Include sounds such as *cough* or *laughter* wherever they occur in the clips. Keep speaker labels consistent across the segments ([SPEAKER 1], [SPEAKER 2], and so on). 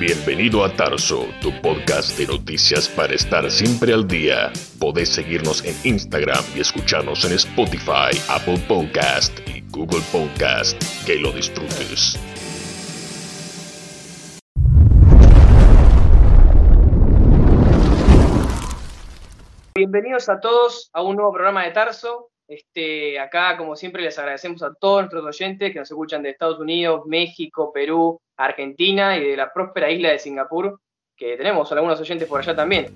[SPEAKER 1] Bienvenido a Tarso, tu podcast de noticias para estar siempre al día. Podés seguirnos en Instagram y escucharnos en Spotify, Apple Podcast y Google Podcast. Que lo disfrutes.
[SPEAKER 2] Bienvenidos a todos a un nuevo programa de Tarso. Este, acá, como siempre, les agradecemos a todos nuestros oyentes que nos escuchan de Estados Unidos, México, Perú, Argentina y de la próspera isla de Singapur, que tenemos algunos oyentes por allá también.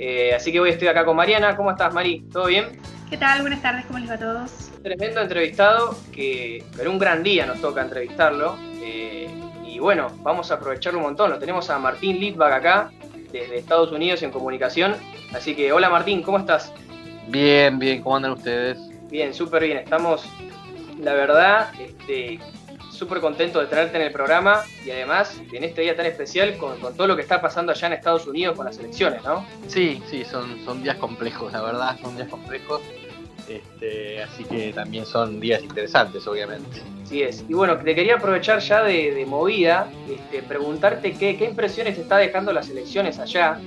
[SPEAKER 2] Eh, así que hoy estoy acá con Mariana. ¿Cómo estás, Mari? ¿Todo bien?
[SPEAKER 3] ¿Qué tal? Buenas tardes, ¿cómo les va a todos?
[SPEAKER 2] Tremendo entrevistado, que, pero un gran día nos toca entrevistarlo. Eh, y bueno, vamos a aprovecharlo un montón. Lo tenemos a Martín Litvak acá, desde Estados Unidos en comunicación. Así que, hola Martín, ¿cómo estás?
[SPEAKER 4] Bien, bien, ¿cómo andan ustedes?
[SPEAKER 2] Bien, súper bien. Estamos, la verdad, este, súper contentos de tenerte en el programa y además en este día tan especial con, todo lo que está pasando allá en Estados Unidos con las elecciones, ¿no?
[SPEAKER 4] Sí, sí, son, son días complejos, la verdad, son días complejos. Este, así que también son días interesantes, obviamente.
[SPEAKER 2] Sí es. Y bueno, te quería aprovechar ya de, movida, este, preguntarte qué, qué impresiones te está dejando las elecciones allá,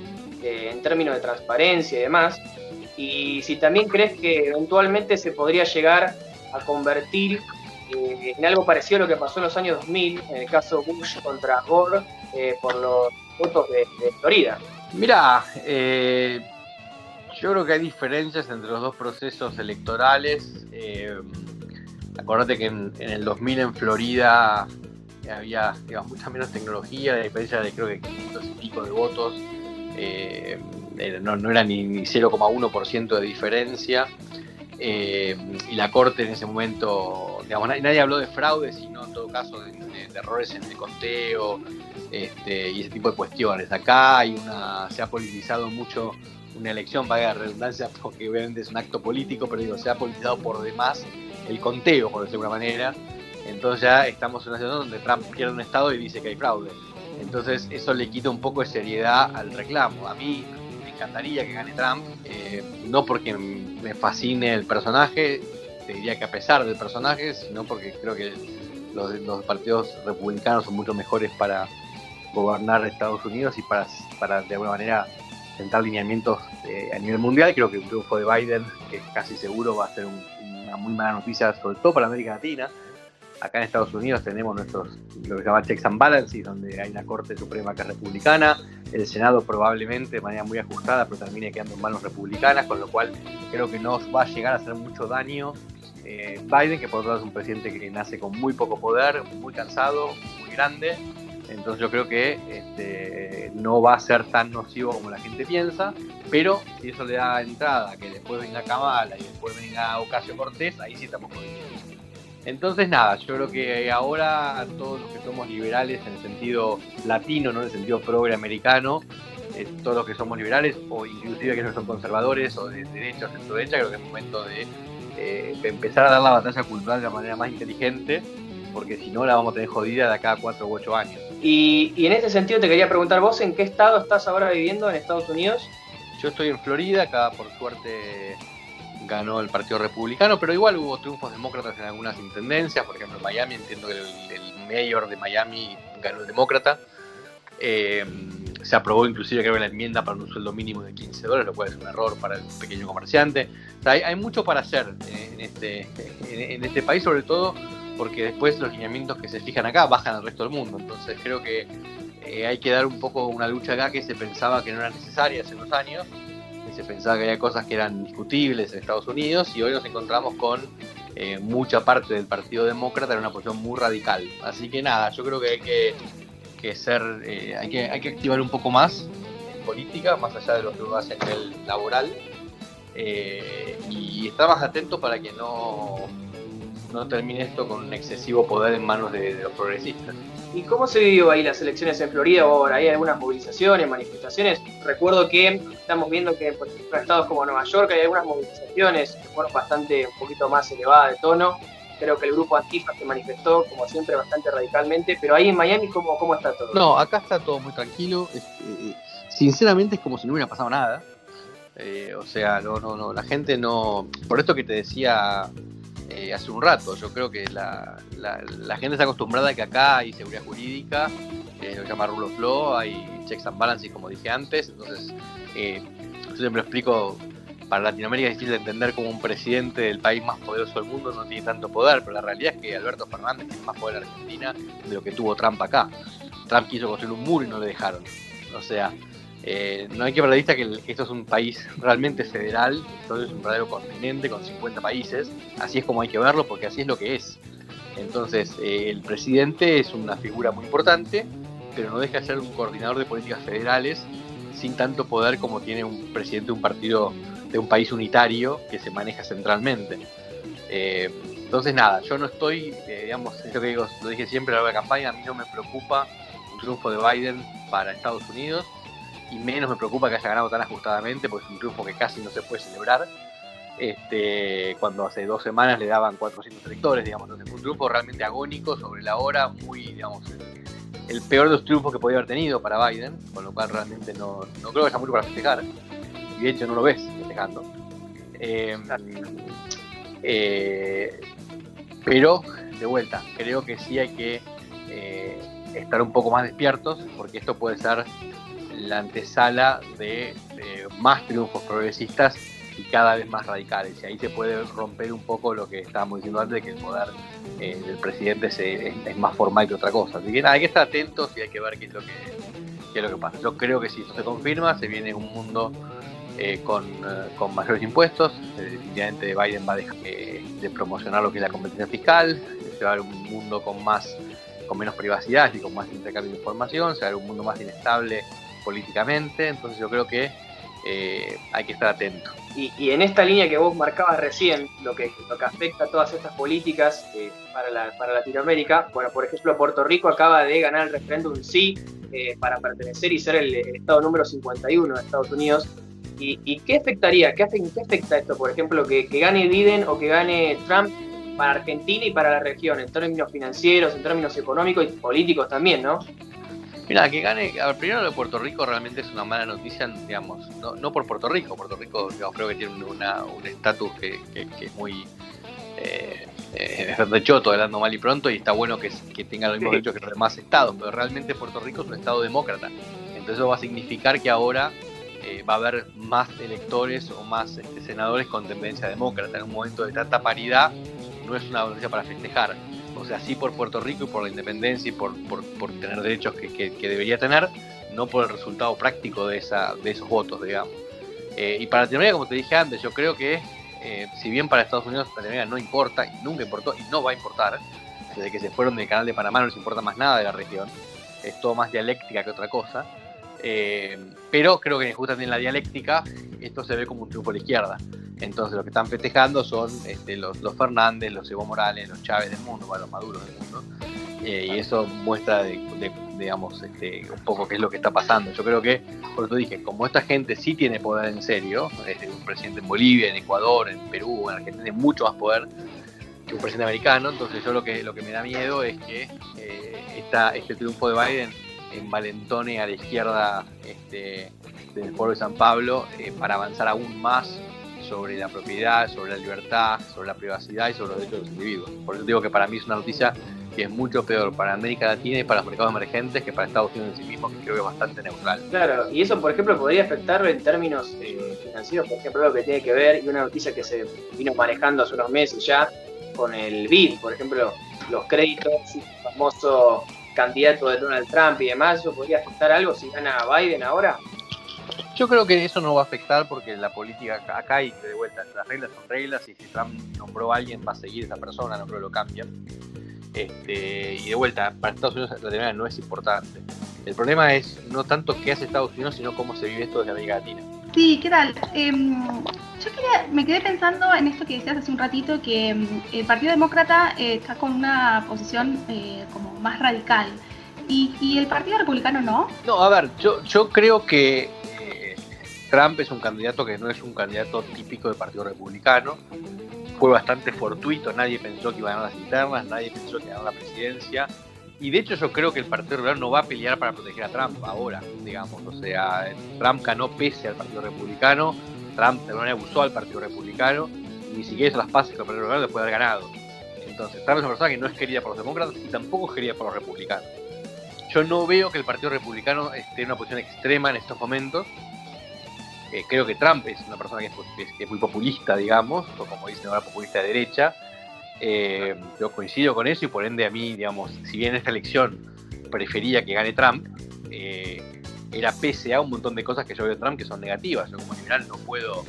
[SPEAKER 2] eh, en términos de transparencia y demás, y si también crees que eventualmente se podría llegar a convertir eh, en algo parecido a lo que pasó en los años 2000, en el caso Bush contra Gore, eh, por los votos de, Florida.
[SPEAKER 4] Mira, eh, yo creo que hay diferencias entre los dos procesos electorales. acordate que en, el 2000 en Florida había mucha menos tecnología, a diferencia de creo que 500 y pico de votos. No, no, era ni, ni 0,1% de diferencia. Eh, y la Corte en ese momento, digamos, nadie, habló de fraude, sino en todo caso de, errores en el conteo este, y ese tipo de cuestiones. Acá hay una, se ha politizado mucho una elección, para la redundancia, *laughs* porque obviamente es un acto político, pero digo, se ha politizado por demás el conteo, por decirlo de alguna manera. Entonces ya estamos en una situación donde Trump pierde un estado y dice que hay fraude. Entonces eso le quita un poco de seriedad al reclamo. A mí encantaría que gane Trump, eh, no porque me fascine el personaje, te diría que a pesar del personaje, sino porque creo que los, partidos republicanos son mucho mejores para gobernar Estados Unidos y para, de alguna manera sentar lineamientos eh, a nivel mundial. Creo que un triunfo de Biden, que casi seguro va a ser una muy mala noticia, sobre todo para América Latina. Acá en Estados Unidos tenemos nuestros, lo que se llama checks and balances, donde hay una Corte Suprema que es republicana, el Senado probablemente de manera muy ajustada, pero termine quedando en manos republicanas, con lo cual creo que no va a llegar a hacer mucho daño eh, Biden, que por otro lado es un presidente que nace con muy poco poder, muy cansado, muy grande. Entonces yo creo que este, no va a ser tan nocivo como la gente piensa, pero si eso le da entrada, que después venga Kamala y después venga Ocasio Cortés, ahí sí estamos jodidos. Entonces nada, yo creo que ahora todos los que somos liberales en el sentido latino, ¿no? en el sentido progre americano, eh, todos los que somos liberales o inclusive que no son conservadores o de derecha o centro derecha, creo que es momento de, eh, empezar a dar la batalla cultural de la manera más inteligente, porque si no la vamos a tener jodida de acá a cuatro u ocho años.
[SPEAKER 2] Y, y en ese sentido te quería preguntar vos, ¿en qué estado estás ahora viviendo en Estados Unidos?
[SPEAKER 4] Yo estoy en Florida, acá por suerte ganó el Partido Republicano, pero igual hubo triunfos demócratas en algunas intendencias, por ejemplo Miami, entiendo que el, mayor de Miami ganó el demócrata. Eh, se aprobó inclusive creo la enmienda para un sueldo mínimo de 15 dólares, lo cual es un error para el pequeño comerciante. hay, mucho para hacer en este, en, este país, sobre todo porque después los lineamientos que se fijan acá bajan al resto del mundo. Entonces creo que eh, hay que dar un poco una lucha acá que se pensaba que no era necesaria hace unos años se pensaba que había cosas que eran discutibles en Estados Unidos y hoy nos encontramos con eh, mucha parte del Partido Demócrata en una posición muy radical. Así que nada, yo creo que hay que, ser, eh, hay, que, hay que activar un poco más en política, más allá de lo que uno hace a nivel laboral, eh, y estar más atento para que no, no termine esto con un excesivo poder en manos de los progresistas.
[SPEAKER 2] ¿Y cómo se vivió ahí las elecciones en Florida? Ahora, ¿hay algunas movilizaciones, manifestaciones? Recuerdo que estamos viendo que por ejemplo, en estados como Nueva York hay algunas movilizaciones que fueron bastante un poquito más elevadas de tono. Creo que el grupo Antifa se manifestó, como siempre, bastante radicalmente. Pero ahí en Miami, ¿cómo, cómo está todo?
[SPEAKER 4] No, acá está todo muy tranquilo. Eh, sinceramente es como si no hubiera pasado nada. Eh, o sea, no, no, no, la gente no... Por esto que te decía eh, hace un rato. Yo creo que la, gente está acostumbrada a que acá hay seguridad jurídica eh, lo llama rule of law, hay checks and balances como dije antes, entonces eh, yo siempre explico, para Latinoamérica es difícil de entender cómo un presidente del país más poderoso del mundo no tiene tanto poder, pero la realidad es que Alberto Fernández tiene más poder en Argentina de lo que tuvo Trump acá. Trump quiso construir un muro y no le dejaron. O sea, eh, no hay que perder de vista que, esto es un país realmente federal, esto es un verdadero continente con 50 países, así es como hay que verlo porque así es lo que es. Entonces, eh, el presidente es una figura muy importante, pero no deja de ser un coordinador de políticas federales sin tanto poder como tiene un presidente de un partido de un país unitario que se maneja centralmente. Eh, entonces, nada, yo no estoy, digamos, que digo, lo dije siempre a la campaña, a mí no me preocupa un triunfo de Biden para Estados Unidos y menos me preocupa que haya ganado tan ajustadamente, porque es un triunfo que casi no se puede celebrar. Este, cuando hace dos semanas le daban 400 electores, digamos, entonces fue un triunfo realmente agónico sobre la hora, muy, digamos, el, peor de los triunfos que podía haber tenido para Biden, con lo cual realmente no, no creo que haya mucho para festejar, y de hecho no lo ves festejando. Em, eh, pero, de vuelta, creo que sí hay que eh, estar un poco más despiertos, porque esto puede ser la antesala de, más triunfos progresistas y cada vez más radicales. Y ahí se puede romper un poco lo que estábamos diciendo antes, de que el poder eh, del presidente es, más formal que otra cosa. Así que nada, hay que estar atentos y hay que ver qué es lo que, es lo que pasa. Yo creo que si esto se confirma, se viene un mundo eh, con, eh, con, mayores impuestos. definitivamente Biden va a dejar de promocionar lo que es la competencia fiscal. Se va a ver un mundo con más con menos privacidad y con más intercambio de información, se va a ver un mundo más inestable políticamente, entonces yo creo que eh, hay que estar atento.
[SPEAKER 2] Y, en esta línea que vos marcabas recién, lo que, lo que afecta a todas estas políticas eh, para, para, Latinoamérica, bueno, por ejemplo, Puerto Rico acaba de ganar el referéndum sí eh, para pertenecer y ser el, estado número 51 de Estados Unidos. ¿Y, qué afectaría? ¿Qué, ¿Qué, afecta esto, por ejemplo, que, que gane Biden o que gane Trump para Argentina y para la región, en términos financieros, en términos económicos y políticos también, ¿no?
[SPEAKER 4] Mira, que gane, a ver, primero lo de Puerto Rico realmente es una mala noticia, digamos, no, por Puerto Rico, Puerto Rico creo que tiene un estatus que, es muy eh, eh, de choto, hablando mal y pronto, y está bueno que, tenga los mismos derechos que los demás estados, pero realmente Puerto Rico es un estado demócrata, entonces eso va a significar que ahora eh, va a haber más electores o más este, senadores con tendencia demócrata, en un momento de tanta paridad no es una noticia para festejar o sea, sí por Puerto Rico y por la independencia y por, tener derechos que, debería tener, no por el resultado práctico de, esa, de esos votos, digamos. Eh, y para Latinoamérica, como te dije antes, yo creo que eh, si bien para Estados Unidos Latinoamérica no importa, nunca importó, y no va a importar, desde que se fueron del canal de Panamá no les importa más nada de la región, es todo más dialéctica que otra cosa, eh, pero creo que justamente en la dialéctica esto se ve como un triunfo de la izquierda. Entonces lo que están festejando son este, los, Fernández, los Evo Morales, los Chávez del mundo, los Maduros del mundo. Eh, y eso muestra, digamos, este, un poco qué es lo que está pasando. Yo creo que, por eso dije, como esta gente sí tiene poder en serio, es un presidente en Bolivia, en Ecuador, en Perú, en Argentina, tiene mucho más poder que un presidente americano, entonces yo lo que, lo que me da miedo es que eh, este triunfo de Biden envalentone a la izquierda este, del pueblo de San Pablo eh, para avanzar aún más sobre la propiedad, sobre la libertad, sobre la privacidad y sobre los derechos de los individuos. Por eso digo que para mí es una noticia que es mucho peor para América Latina y para los mercados emergentes que para Estados Unidos en sí mismo, que creo que es bastante neutral.
[SPEAKER 2] Claro, y eso, por ejemplo, podría afectarlo en términos eh, financieros, por ejemplo, lo que tiene que ver, y una noticia que se vino manejando hace unos meses ya, con el BID, por ejemplo, los créditos, el famoso candidato de Donald Trump y demás, ¿eso podría afectar algo si gana Biden ahora?
[SPEAKER 4] Yo creo que eso no va a afectar porque la política acá y de vuelta, las reglas son reglas y si Trump nombró a alguien va a seguir esa persona, no creo que lo cambien. Este, y de vuelta, para Estados Unidos la teoría no es importante. El problema es no tanto qué hace Estados Unidos, sino cómo se vive esto desde América Latina.
[SPEAKER 3] Sí, ¿qué tal? Em, yo me quedé pensando en esto que decías hace un ratito, que em, el Partido Demócrata eh, está con una posición eh, como más radical. Y, y, el Partido Republicano no?
[SPEAKER 4] No, a ver, yo, yo creo que Trump es un candidato que no es un candidato típico del Partido Republicano. Fue bastante fortuito, nadie pensó que iba a ganar las internas, nadie pensó que iba a ganar la presidencia. Y de hecho yo creo que el Partido Republicano no va a pelear para proteger a Trump ahora, digamos. O sea, Trump ganó pese al Partido Republicano, Trump alguna abusó al Partido Republicano, ni siquiera hizo las pases con el Partido Republicano después de haber ganado. Entonces, Trump es una persona que no es querida por los demócratas y tampoco es querida por los republicanos. yo no veo que el Partido Republicano esté en una posición extrema en estos momentos. Eh, creo que Trump es una persona que es, muy populista, digamos, o como dicen ahora, populista de derecha. Eh, yo coincido con eso y por ende a mí, digamos, si bien esta elección prefería que gane Trump, eh, era pese a un montón de cosas que yo veo en Trump que son negativas. Yo como liberal no puedo,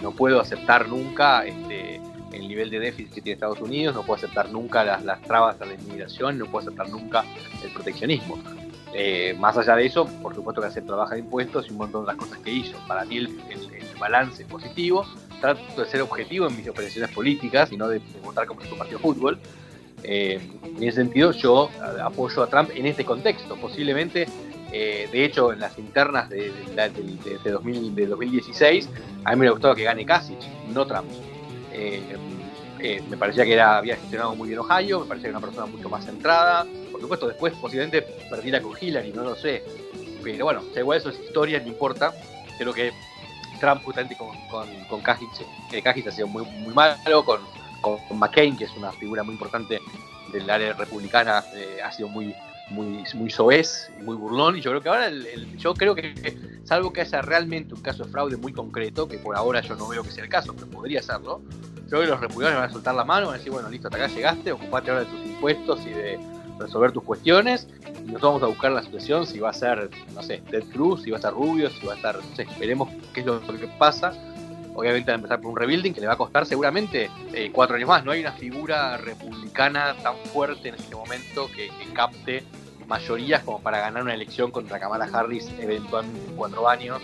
[SPEAKER 4] no puedo aceptar nunca este, el nivel de déficit que tiene Estados Unidos, no puedo aceptar nunca las, las trabas a la inmigración, no puedo aceptar nunca el proteccionismo. Eh, más allá de eso, por supuesto que hacer trabaja de impuestos y un montón de las cosas que hizo. Para mí el, balance es positivo. Trato de ser objetivo en mis operaciones políticas y no de, votar como si un partido de fútbol. Eh, en ese sentido, yo apoyo a Trump en este contexto. Posiblemente, eh, de hecho, en las internas de, de, de 2016, a mí me gustaba que gane Kasich, no Trump. Me parecía que era, había gestionado muy bien Ohio, me parecía que era una persona mucho más centrada. Por supuesto, después posiblemente perdiera con Hillary, no lo sé. Pero bueno, igual eso es historia, no importa. Creo que Trump justamente con, con, con eh, ha sido muy, muy malo, con, con, McCain, que es una figura muy importante del área republicana, eh, ha sido muy, muy, muy soez muy burlón. Y yo creo que ahora, yo creo que, salvo que haya realmente un caso de fraude muy concreto, que por ahora yo no veo que sea el caso, pero podría serlo, creo que los republicanos van a soltar la mano, van a decir, bueno, listo, hasta acá llegaste, ocupate ahora de tus impuestos y de resolver tus cuestiones. Y nos vamos a buscar la situación, si va a ser, no sé, Ted Cruz, si va a estar Rubio, si va a estar, no sé, veremos qué es lo, que pasa. Obviamente va a empezar por un rebuilding que le va a costar seguramente eh, cuatro años más. No hay una figura republicana tan fuerte en este momento que, capte mayorías como para ganar una elección contra Kamala Harris eventualmente en cuatro años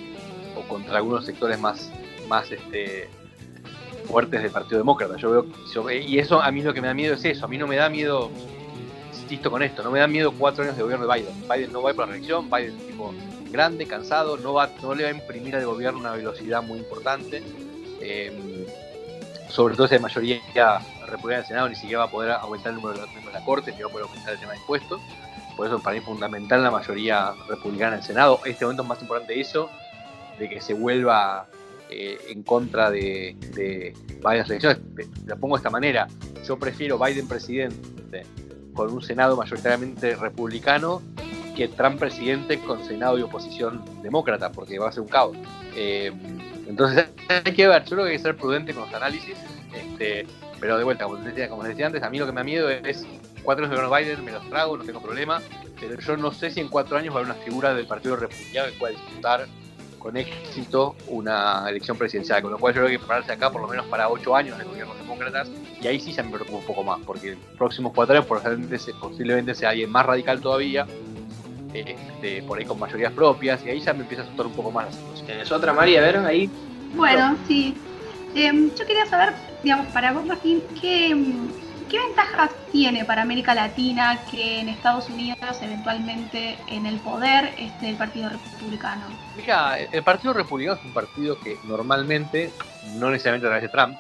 [SPEAKER 4] o contra algunos sectores más, más este, fuertes del Partido Demócrata. Yo veo, y eso a mí lo que me da miedo es eso. A mí no me da miedo, insisto con esto, no me da miedo cuatro años de gobierno de Biden. Biden no va a ir por la reelección, Biden es un tipo grande, cansado, no, va, no le va a imprimir al gobierno una velocidad muy importante. Eh, sobre todo hay mayoría republicana en el Senado, ni siquiera va a poder aumentar el número de de la Corte, ni va a poder aumentar el tema de impuestos. Por eso para mí es fundamental la mayoría republicana en el Senado. Este momento es más importante eso, de que se vuelva eh, en contra de, varias elecciones. La pongo de esta manera, yo prefiero Biden presidente con un Senado mayoritariamente republicano que Trump presidente con Senado y oposición demócrata, porque va a ser un caos. Eh, entonces hay que ver, yo creo que hay que ser prudente con los análisis, este, pero de vuelta, como les, decía, como decía antes, a mí lo que me da miedo es cuatro años de gobierno Biden, me los trago, no tengo problema, pero yo no sé si en cuatro años va a haber una figura del Partido Republicano que pueda disputar con éxito una elección presidencial, con lo cual yo creo que prepararse acá por lo menos para ocho años de gobierno demócratas, y ahí sí se me preocupa un poco más, porque en los próximos cuatro años posiblemente sea alguien más radical todavía, este, por ahí con mayorías propias, y ahí ya me empieza a asustar un poco más la situación.
[SPEAKER 2] ¿Tienes otra, María? A ver, ahí.
[SPEAKER 3] Bueno, sí. Em, yo quería saber, digamos, para vos, Martín, ¿qué, ¿Qué ventajas tiene para América Latina que en Estados Unidos eventualmente en el poder esté el Partido Republicano?
[SPEAKER 4] Mira, el Partido Republicano es un partido que normalmente, no necesariamente a través de Trump,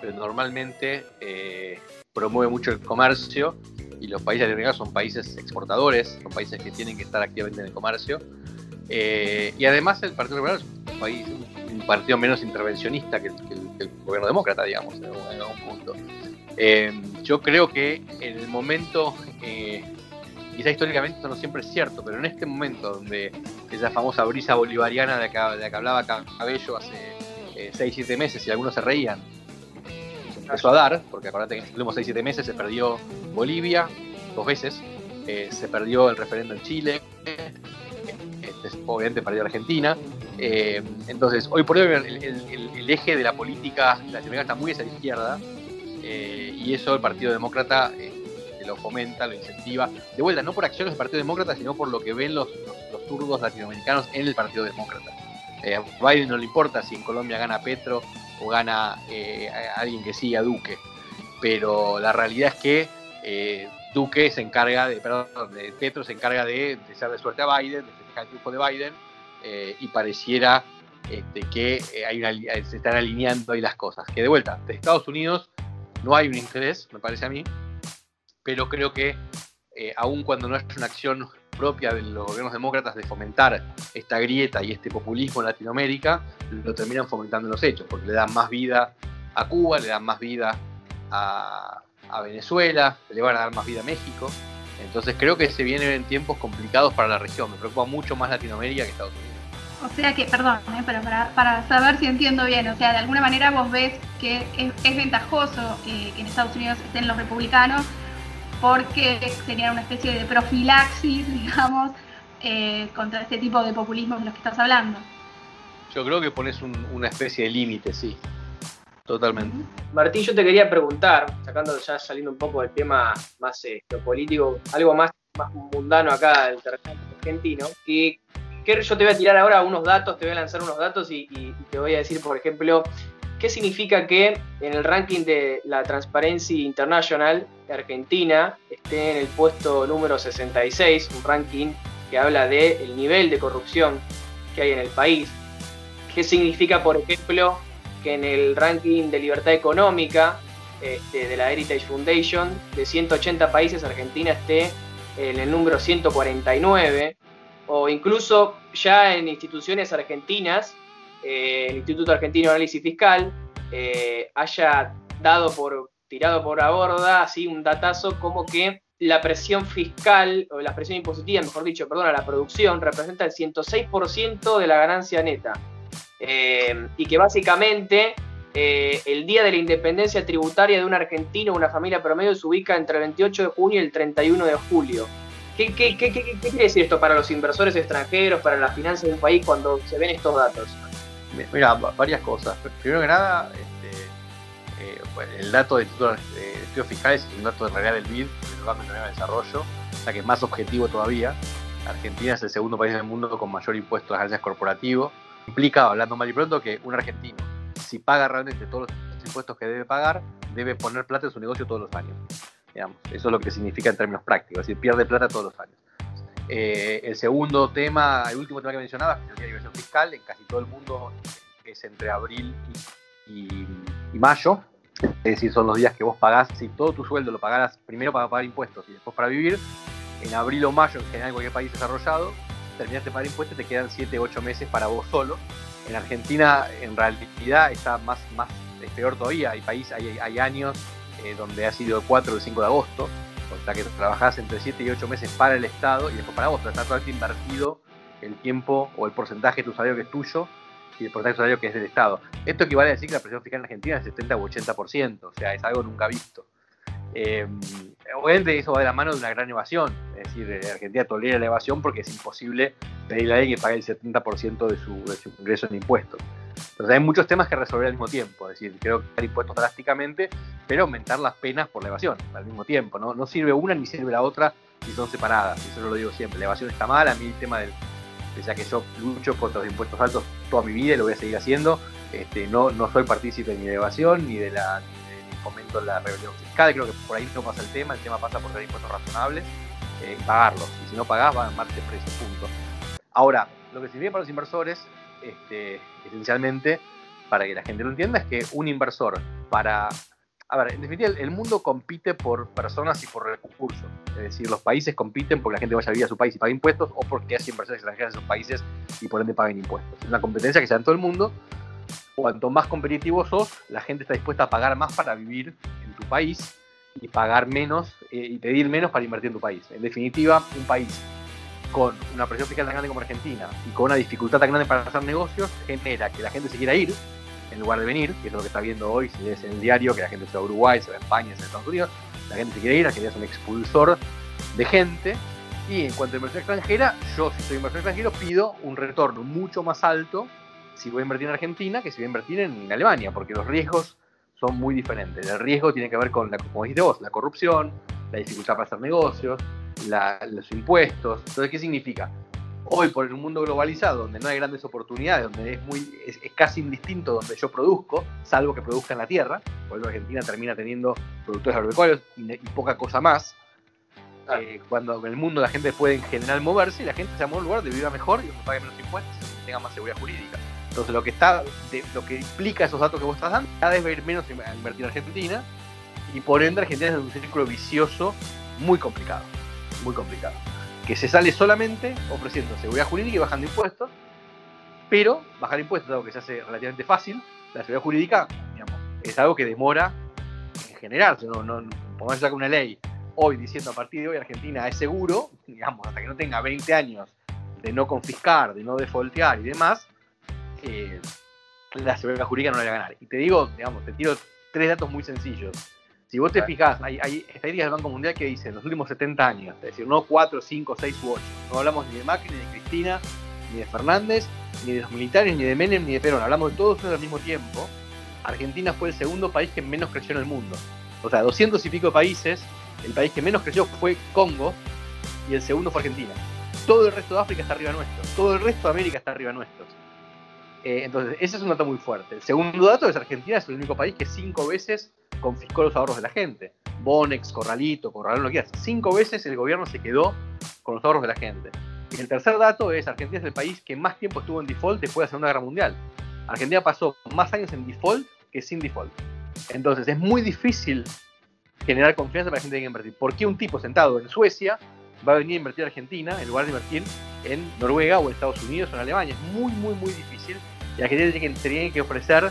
[SPEAKER 4] pero normalmente eh, promueve mucho el comercio y los países latinoamericanos son países exportadores, son países que tienen que estar activamente en el comercio. Eh, y además el Partido Republicano es un, país, un partido menos intervencionista que, el, gobierno demócrata, digamos, en algún punto. Eh, yo creo que en el momento, eh, quizá históricamente esto no siempre es cierto, pero en este momento donde esa famosa brisa bolivariana de la que, hablaba Cabello hace 6-7 eh, meses y algunos se reían, se empezó a dar, porque acordate que en los últimos 6-7 meses se perdió Bolivia dos veces, se perdió el referendo en Chile, este, obviamente perdió Argentina. entonces, hoy por hoy el, eje de la política latinoamericana está muy hacia la izquierda, eh, y eso el Partido Demócrata eh, lo fomenta, lo incentiva. De vuelta, no por acciones del Partido Demócrata, sino por lo que ven los, los, turdos latinoamericanos en el Partido Demócrata. Eh, a Biden no le importa si en Colombia gana Petro o gana alguien que siga Duque, pero la realidad es que Duque se encarga de, perdón, de Petro se encarga de desearle suerte a Biden, de festejar el triunfo de Biden, y pareciera este, que hay se están alineando ahí las cosas. Que de vuelta, de Estados Unidos no hay un interés, me parece a mí, pero creo que eh, aun cuando no es una acción propia de los gobiernos demócratas de fomentar esta grieta y este populismo en Latinoamérica, lo terminan fomentando en los hechos, porque le dan más vida a Cuba, le dan más vida a, Venezuela, le van a dar más vida a México. Entonces creo que se vienen tiempos complicados para la región. Me preocupa mucho más Latinoamérica que Estados Unidos.
[SPEAKER 3] O sea que, perdón, ¿eh? pero para, saber si entiendo bien, o sea, de alguna manera vos ves que es, ventajoso eh, que en Estados Unidos estén los republicanos porque sería una especie de profilaxis, *laughs* digamos, eh, contra este tipo de populismo de los que estás hablando.
[SPEAKER 4] Yo creo que pones una especie de límite, sí. Totalmente.
[SPEAKER 2] Martín, yo te quería preguntar, sacando ya saliendo un poco del tema más geopolítico, algo más, más mundano acá del territorio argentino, que yo te voy a tirar ahora unos datos, te voy a lanzar unos datos y, te voy a decir, por ejemplo, qué significa que en el ranking de la Transparency International Argentina esté en el puesto número 66, un ranking que habla del nivel de corrupción que hay en el país. ¿Qué significa, por ejemplo, que en el ranking de libertad económica este, de la Heritage Foundation, de 180 países, Argentina esté en el número 149? O incluso ya en instituciones argentinas, eh, el Instituto Argentino de Análisis Fiscal eh, haya dado por, tirado por la borda, así un datazo como que la presión fiscal, o la presión impositiva, mejor dicho, perdona, la producción representa el 106% de la ganancia neta. Eh, y que básicamente el día de la independencia tributaria de un argentino, una familia promedio, se ubica entre el 28 de junio y el 31 de julio. ¿Qué, quiere decir esto para los inversores extranjeros, para las finanzas de un país cuando se ven estos datos?
[SPEAKER 4] Mira, varias cosas. Primero que nada, este, eh, el dato de estudios fiscales es un dato de realidad del BID, del Banco de Desarrollo, o sea que es más objetivo todavía. Argentina es el segundo país del mundo con mayor impuesto a las ganancias corporativos. Implica, hablando mal y pronto, que un argentino, si paga realmente todos los impuestos que debe pagar, debe poner plata en su negocio todos los años. Eso es lo que significa en términos prácticos, es decir, pierde plata todos los años. Eh, el segundo tema, el último tema que mencionaba, es la inversión fiscal, en casi todo el mundo es entre abril y, mayo, es decir, son los días que vos pagás, si todo tu sueldo lo pagaras primero para pagar impuestos y después para vivir, en abril o mayo, en general en cualquier país desarrollado, terminaste de pagar impuestos y te quedan 7, 8 meses para vos solo. En Argentina, en realidad, está más, más es peor todavía. Hay, país, hay, hay años eh, donde ha sido el 4 o el 5 de agosto, o sea que trabajás entre 7 y 8 meses para el Estado y después para vos, está totalmente invertido el tiempo o el porcentaje de tu salario que es tuyo y el porcentaje de tu salario que es del Estado. Esto equivale a decir que la presión fiscal en Argentina es 70 o 80%, o sea, es algo nunca visto. Eh, obviamente eso va de la mano de una gran evasión, es decir, Argentina tolera la evasión porque es imposible pedirle a alguien que pague el 70% de su, de su ingreso en impuestos. Entonces hay muchos temas que resolver al mismo tiempo, es decir, creo que dar impuestos drásticamente, pero aumentar las penas por la evasión al mismo tiempo, ¿no? No sirve una ni sirve la otra si son separadas, eso lo digo siempre, la evasión está mal, a mí el tema del, pese a que yo lucho contra los impuestos altos toda mi vida y lo voy a seguir haciendo, este, no, no soy partícipe ni de evasión ni de la fomento la rebelión fiscal, creo que por ahí no pasa el tema, el tema pasa por tener impuestos razonables eh, y pagarlos, y si no pagás va a marcha precio, punto. Ahora, lo que sirve para los inversores este, esencialmente, para que la gente lo entienda, es que un inversor para... A ver, en definitiva, el mundo compite por personas y por recursos. Es decir, los países compiten porque la gente vaya a vivir a su país y pague impuestos o porque hace inversiones extranjeras en sus países y por ende paguen impuestos. Es una competencia que se da en todo el mundo. Cuanto más competitivo sos, la gente está dispuesta a pagar más para vivir en tu país y pagar menos eh, y pedir menos para invertir en tu país. En definitiva, un país con una presión fiscal tan grande como Argentina y con una dificultad tan grande para hacer negocios, genera que la gente se quiera ir en lugar de venir, que es lo que está viendo hoy, si lees en el diario, que la gente se va a Uruguay, se va a España, se va a Estados Unidos, la gente se quiere ir, Argentina es un expulsor de gente. Y en cuanto a inversión extranjera, yo si soy inversor extranjero pido un retorno mucho más alto si voy a invertir en Argentina que si voy a invertir en Alemania, porque los riesgos son muy diferentes. El riesgo tiene que ver con, la, como dijiste vos, la corrupción, la dificultad para hacer negocios, los impuestos. Entonces, ¿qué significa? Hoy, por el mundo globalizado, donde no hay grandes oportunidades, donde es, muy, es, casi indistinto donde yo produzco, salvo que produzca en la tierra, por eso Argentina termina teniendo productores agropecuarios y, poca cosa más. Eh, cuando en el mundo la gente puede en general moverse, la gente se mueve a un lugar de viva mejor y donde pague menos impuestos y tenga más seguridad jurídica. Entonces lo que está, lo que implica esos datos que vos estás dando, cada vez va a ir menos a invertir en Argentina y por ende Argentina es un círculo vicioso muy complicado muy complicado. Que se sale solamente ofreciendo seguridad jurídica y bajando impuestos, pero bajar impuestos es algo que se hace relativamente fácil. La seguridad jurídica, digamos, es algo que demora en generarse, no, no, una ley hoy diciendo a partir de hoy Argentina es seguro, *laughs* digamos, hasta que no tenga 20 años de no confiscar, de no defoltear y demás, eh, la seguridad jurídica no la va a ganar. Y te digo, digamos, te tiro tres datos muy sencillos. Si vos te fijas, hay, hay estadísticas del Banco Mundial que dicen los últimos 70 años, es decir, no 4, 5, 6 u 8. No hablamos ni de Macri, ni de Cristina, ni de Fernández, ni de los militares, ni de Menem, ni de Perón. Hablamos de todos al mismo tiempo. Argentina fue el segundo país que menos creció en el mundo. O sea, 200 y pico de países, el país que menos creció fue Congo y el segundo fue Argentina. Todo el resto de África está arriba nuestro, todo el resto de América está arriba nuestro. Eh, entonces, ese es un dato muy fuerte. El segundo dato es Argentina es el único país que cinco veces confiscó los ahorros de la gente. Bonex, Corralito, Corralón, lo quieras. Cinco veces el gobierno se quedó con los ahorros de la gente. Y el tercer dato es Argentina es el país que más tiempo estuvo en default después de la Segunda Guerra Mundial. Argentina pasó más años en default que sin default. Entonces es muy difícil generar confianza para la gente que invertir. ¿Por qué un tipo sentado en Suecia va a venir a invertir a Argentina en lugar de invertir en Noruega o en Estados Unidos o en Alemania? Es muy, muy, muy difícil. Y la gente tiene que, tiene que ofrecer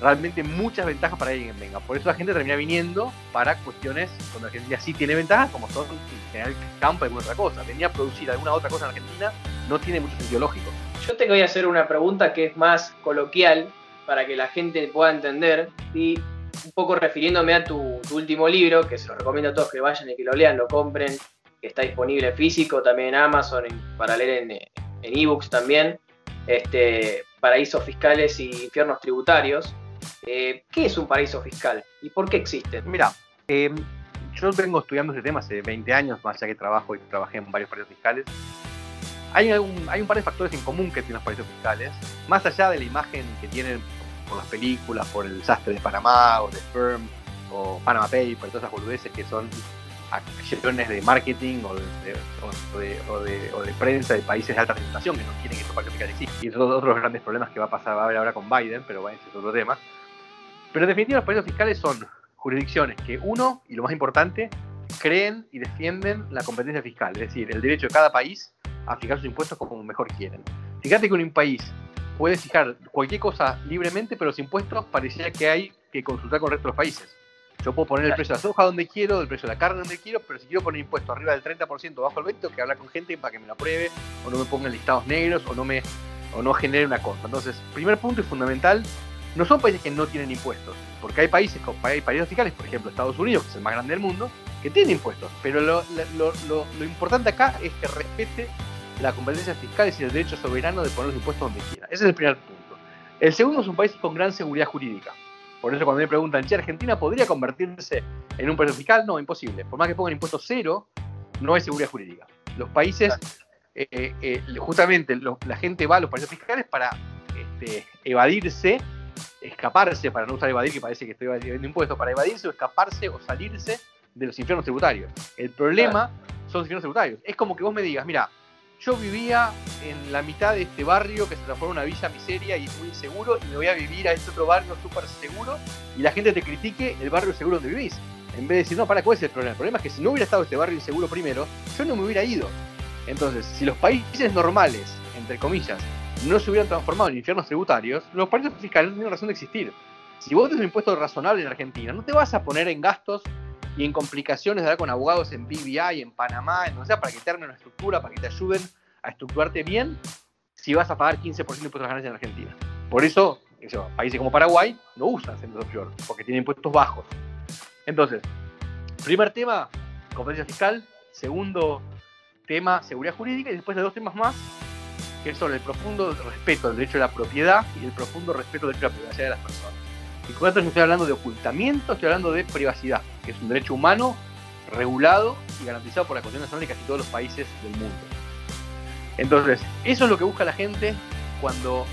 [SPEAKER 4] realmente muchas ventajas para que alguien venga. Por eso la gente termina viniendo para cuestiones donde Argentina sí tiene ventajas, como son en general campo y alguna otra cosa. Venir a producir alguna otra cosa en Argentina no tiene mucho sentido lógico.
[SPEAKER 2] Yo te voy a hacer una pregunta que es más coloquial para que la gente pueda entender y un poco refiriéndome a tu, último libro, que se lo recomiendo a todos que vayan y que lo lean, lo compren, que está disponible físico, también en Amazon, para leer en, en ebooks también, este, Paraísos Fiscales y Infiernos Tributarios. Eh, ¿Qué es un paraíso fiscal y por qué existe?
[SPEAKER 4] Mira, eh, yo vengo estudiando este tema hace 20 años, más allá que trabajo y trabajé en varios paraísos fiscales. Hay un, hay un par de factores en común que tienen los paraísos fiscales, más allá de la imagen que tienen por las películas, por el desastre de Panamá o de Firm o Panama Paper, todas esas boludeces que son acciones de marketing o de, o, de, prensa de países de alta reputación que no quieren que paraísos fiscales existan. Y esos otros grandes problemas que va a pasar a haber ahora con Biden, pero bueno, ese es otro tema. Pero en definitiva los paraísos fiscales son jurisdicciones que, uno, y lo más importante, creen y defienden la competencia fiscal, es decir, el derecho de cada país a fijar sus impuestos como mejor quieren. Fíjate que un país puede fijar cualquier cosa libremente, pero los impuestos parecía que hay que consultar con el resto de los países. Yo puedo poner el precio de la soja donde quiero, el precio de la carne donde quiero, pero si quiero poner impuestos arriba del 30% bajo el 20%, que hablar con gente para que me lo apruebe, o no me pongan listados negros, o no me o no genere una cosa. Entonces, primer punto y fundamental, no son países que no tienen impuestos, porque hay países, hay países fiscales, por ejemplo Estados Unidos, que es el más grande del mundo, que tienen impuestos, pero lo, importante acá es que respete la competencia fiscal y el derecho soberano de poner los impuestos donde quiera. Ese es el primer punto. El segundo es un país con gran seguridad jurídica. Por eso cuando me preguntan, ¿che, Argentina podría convertirse en un país fiscal? No, imposible. Por más que pongan impuestos cero, no hay seguridad jurídica. Los países, eh, eh, justamente la gente va a los países fiscales para este, evadirse escaparse, para no usar evadir, que parece que estoy evadiendo impuestos, para evadirse o escaparse o salirse de los infiernos tributarios. El problema son los infiernos tributarios. Es como que vos me digas, mira, yo vivía en la mitad de este barrio que se transformó en una villa miseria y muy inseguro y me voy a vivir a este otro barrio súper seguro y la gente te critique el barrio seguro donde vivís. En vez de decir, no, para, ¿cuál es el problema? El problema es que si no hubiera estado este barrio inseguro primero, yo no me hubiera ido. Entonces, si los países normales, entre comillas, no se hubieran transformado en infiernos tributarios, los paraísos fiscales no tienen razón de existir. Si vos tenés un impuesto razonable en Argentina, no te vas a poner en gastos y en complicaciones hablar con abogados en BBI, en Panamá, en sea, para que te armen una estructura, para que te ayuden a estructurarte bien, si vas a pagar 15% de impuestos de ganancias en Argentina. Por eso, países como Paraguay no usan centros offshore, porque tienen impuestos bajos. Entonces, primer tema, competencia fiscal. Segundo tema, seguridad jurídica. Y después de dos temas más, que es sobre el profundo respeto al derecho a la propiedad y el profundo respeto al derecho a la privacidad de las personas. Y con esto no estoy hablando de ocultamiento, estoy hablando de privacidad, que es un derecho humano regulado y garantizado por la Constitución Nacional de casi todos los países del mundo. Entonces, eso es lo que busca la gente cuando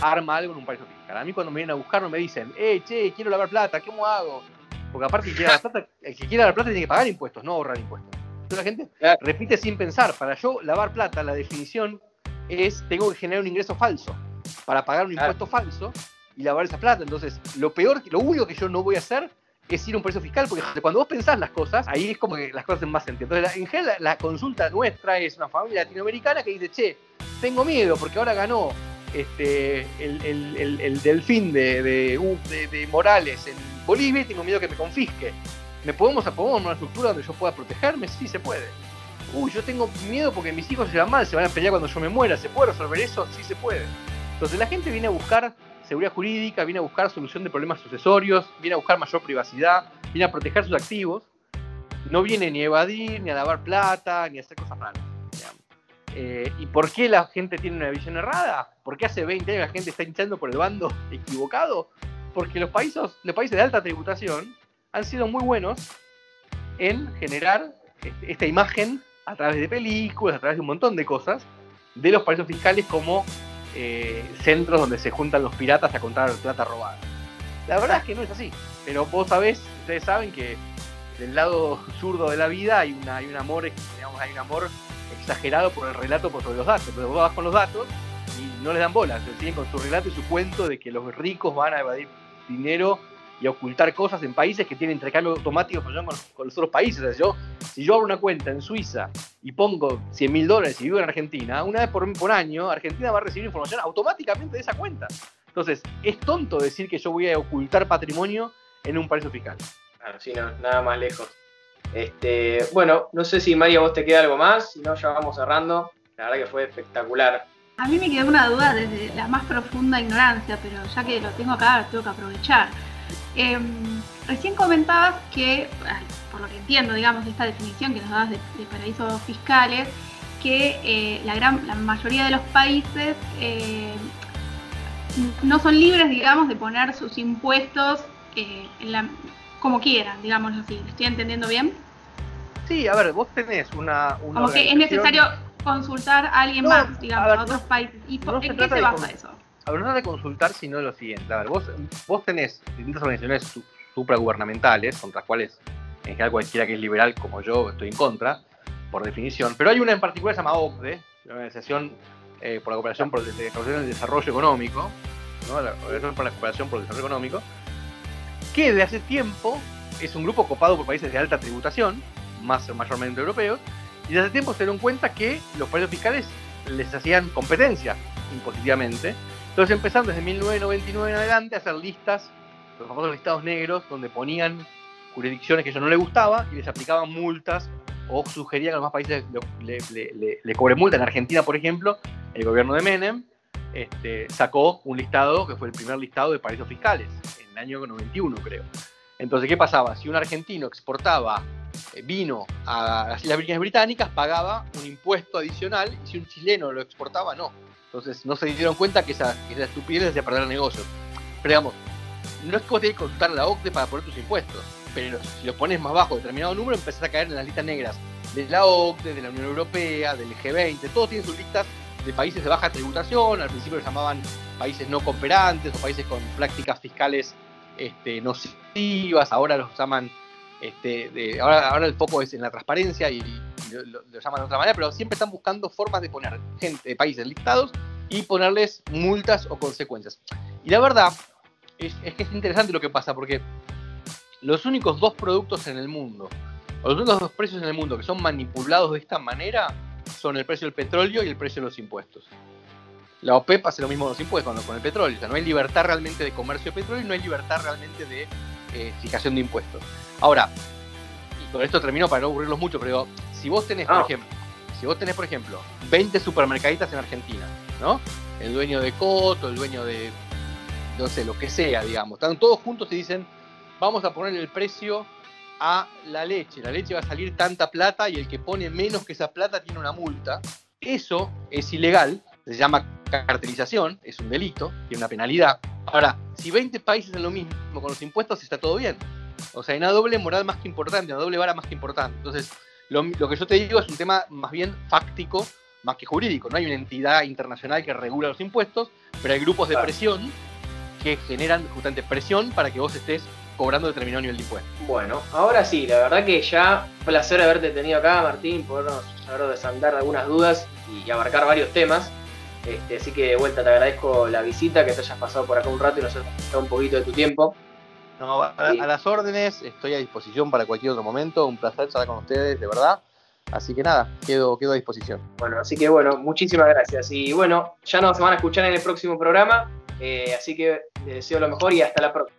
[SPEAKER 4] arma algo en un país fiscal. A mí cuando me vienen a buscar no me dicen, eh, che, quiero lavar plata, ¿cómo hago? Porque aparte el que quiera plata, el que quiera lavar plata tiene que pagar impuestos, no ahorrar impuestos. Entonces la gente repite sin pensar. Para yo lavar plata, la definición es tengo que generar un ingreso falso para pagar un impuesto falso y lavar esa plata. Entonces, lo peor, lo único que yo no voy a hacer es ir a un precio fiscal, porque cuando vos pensás las cosas, ahí es como que las cosas hacen más sentido. Entonces, en general, la, consulta nuestra es una familia latinoamericana que dice, che, tengo miedo porque ahora ganó este, el, delfín de, de, de, Morales en Bolivia y tengo miedo que me confisque. ¿Me podemos podemos una estructura donde yo pueda protegerme? Sí, se puede. Uy, yo tengo miedo porque mis hijos se van mal, se van a pelear cuando yo me muera. ¿Se puede resolver eso? Sí, se puede. Entonces la gente viene a buscar seguridad jurídica, viene a buscar solución de problemas sucesorios, viene a buscar mayor privacidad, viene a proteger sus activos. No viene ni a evadir, ni a lavar plata, ni a hacer cosas raras. Eh, ¿Y por qué la gente tiene una visión errada? ¿Por qué hace 20 años la gente está hinchando por el bando *laughs* equivocado? Porque los países, los países de alta tributación han sido muy buenos en generar este, esta imagen a través de películas, a través de un montón de cosas, de los paraísos fiscales como eh, centros donde se juntan los piratas a contar plata robada. La verdad es que no es así, pero vos sabés, ustedes saben que del lado zurdo de la vida hay, un amor, hay un amor exagerado por el relato por sobre los datos. Pero vos vas con los datos y no les dan bolas, se siguen con su relato y su cuento de que los ricos van a evadir dinero y ocultar cosas en países que tienen intercambio automático con, con, los otros países. yo, si yo abro una cuenta en Suiza y pongo 100 mil dólares y vivo en Argentina, una vez por, por año, Argentina va a recibir información automáticamente de esa cuenta. Entonces, es tonto decir que yo voy a ocultar patrimonio en un paraíso fiscal.
[SPEAKER 2] Claro, sí, no, nada más lejos. Este, bueno, no sé si María vos te queda algo más, si no ya vamos cerrando. La verdad que fue espectacular.
[SPEAKER 3] A mí me quedó una duda desde la más profunda ignorancia, pero ya que lo tengo acá, lo tengo que aprovechar. Em, recién comentabas que, por lo que entiendo, digamos, esta definición que nos dabas de, paraísos fiscales, que eh, la, gran, la mayoría de los países eh, no son libres, digamos, de poner sus impuestos eh, como quieran, digamos así. ¿Estoy entendiendo bien?
[SPEAKER 4] Sí, a ver, vos tenés una...
[SPEAKER 3] como que es necesario consultar a alguien más, digamos, a, otros países. ¿Y por, ¿en qué se basa eso?
[SPEAKER 4] No de consultar, sino lo siguiente. A ver, vos, vos tenés distintas organizaciones supragubernamentales, contra las cuales en general cualquiera que es liberal como yo estoy en contra, por definición. Pero hay una en particular llamada OCDE, la Organización eh, por la Cooperación por el, Desarrollo Económico, ¿no? Organización por la Cooperación por el Desarrollo Económico, que desde hace tiempo es un grupo copado por países de alta tributación, más mayormente europeos, y desde hace tiempo se dieron cuenta que los países fiscales les hacían competencia impositivamente entonces empezaron desde 1999 en adelante a hacer listas, los famosos listados negros, donde ponían jurisdicciones que ellos no les gustaba y les aplicaban multas o sugerían que los demás países le, cobren multa. En Argentina, por ejemplo, el gobierno de Menem este, sacó un listado que fue el primer listado de paraísos fiscales, en el año 91 creo. Entonces, ¿qué pasaba? Si un argentino exportaba eh, vino a las Islas Vírgenes Británicas, pagaba un impuesto adicional y si un chileno lo exportaba, no. Entonces no se dieron cuenta que esa, esa estupidez de perder el negocio. Pero digamos, no es que vos tenés que consultar a la OCDE para poner tus impuestos, pero si los pones más bajo de determinado número, empezás a caer en las listas negras de la OCDE, de la Unión Europea, del G20, todos tienen sus listas de países de baja tributación, al principio los llamaban países no cooperantes o países con prácticas fiscales este, nocivas, ahora los llaman, este, ahora, ahora el foco es en la transparencia y lo, llaman de otra manera, pero siempre están buscando formas de poner gente, países listados y ponerles multas o consecuencias. Y la verdad es, que es interesante lo que pasa, porque los únicos dos productos en el mundo, o los únicos dos precios en el mundo que son manipulados de esta manera, son el precio del petróleo y el precio de los impuestos. La OPEP hace lo mismo con los impuestos, con el petróleo. O sea, no hay libertad realmente de comercio de petróleo y no hay libertad realmente de eh, fijación de impuestos. Ahora, y con esto termino para no aburrirlos mucho, pero si vos tenés, por ah. ejemplo, si vos tenés, por ejemplo, 20 supermercaditas en Argentina, ¿no? El dueño de Coto, el dueño de, no sé, lo que sea, digamos, están todos juntos y dicen, vamos a poner el precio a la leche. La leche va a salir tanta plata y el que pone menos que esa plata tiene una multa. Eso es ilegal, se llama cartelización, es un delito, tiene una penalidad. Ahora, si 20 países hacen lo mismo con los impuestos, está todo bien. O sea, hay una doble moral más que importante, una doble vara más que importante. Entonces, lo, que yo te digo es un tema más bien fáctico, más que jurídico. No hay una entidad internacional que regula los impuestos, pero hay grupos de presión que generan justamente presión para que vos estés cobrando determinado nivel de impuestos.
[SPEAKER 2] Bueno, ahora sí, la verdad que ya placer haberte tenido acá, Martín, podernos haber desandar algunas dudas y abarcar varios temas. Este, así que de vuelta te agradezco la visita, que te hayas pasado por acá un rato y nos hayas dado un poquito de tu tiempo.
[SPEAKER 4] No, a, las órdenes, estoy a disposición para cualquier otro momento. Un placer estar con ustedes, de verdad. Así que nada, quedo, quedo a disposición.
[SPEAKER 2] Bueno, así que bueno, muchísimas gracias. Y bueno, ya nos van a escuchar en el próximo programa. Eh, así que les deseo lo mejor y hasta la próxima.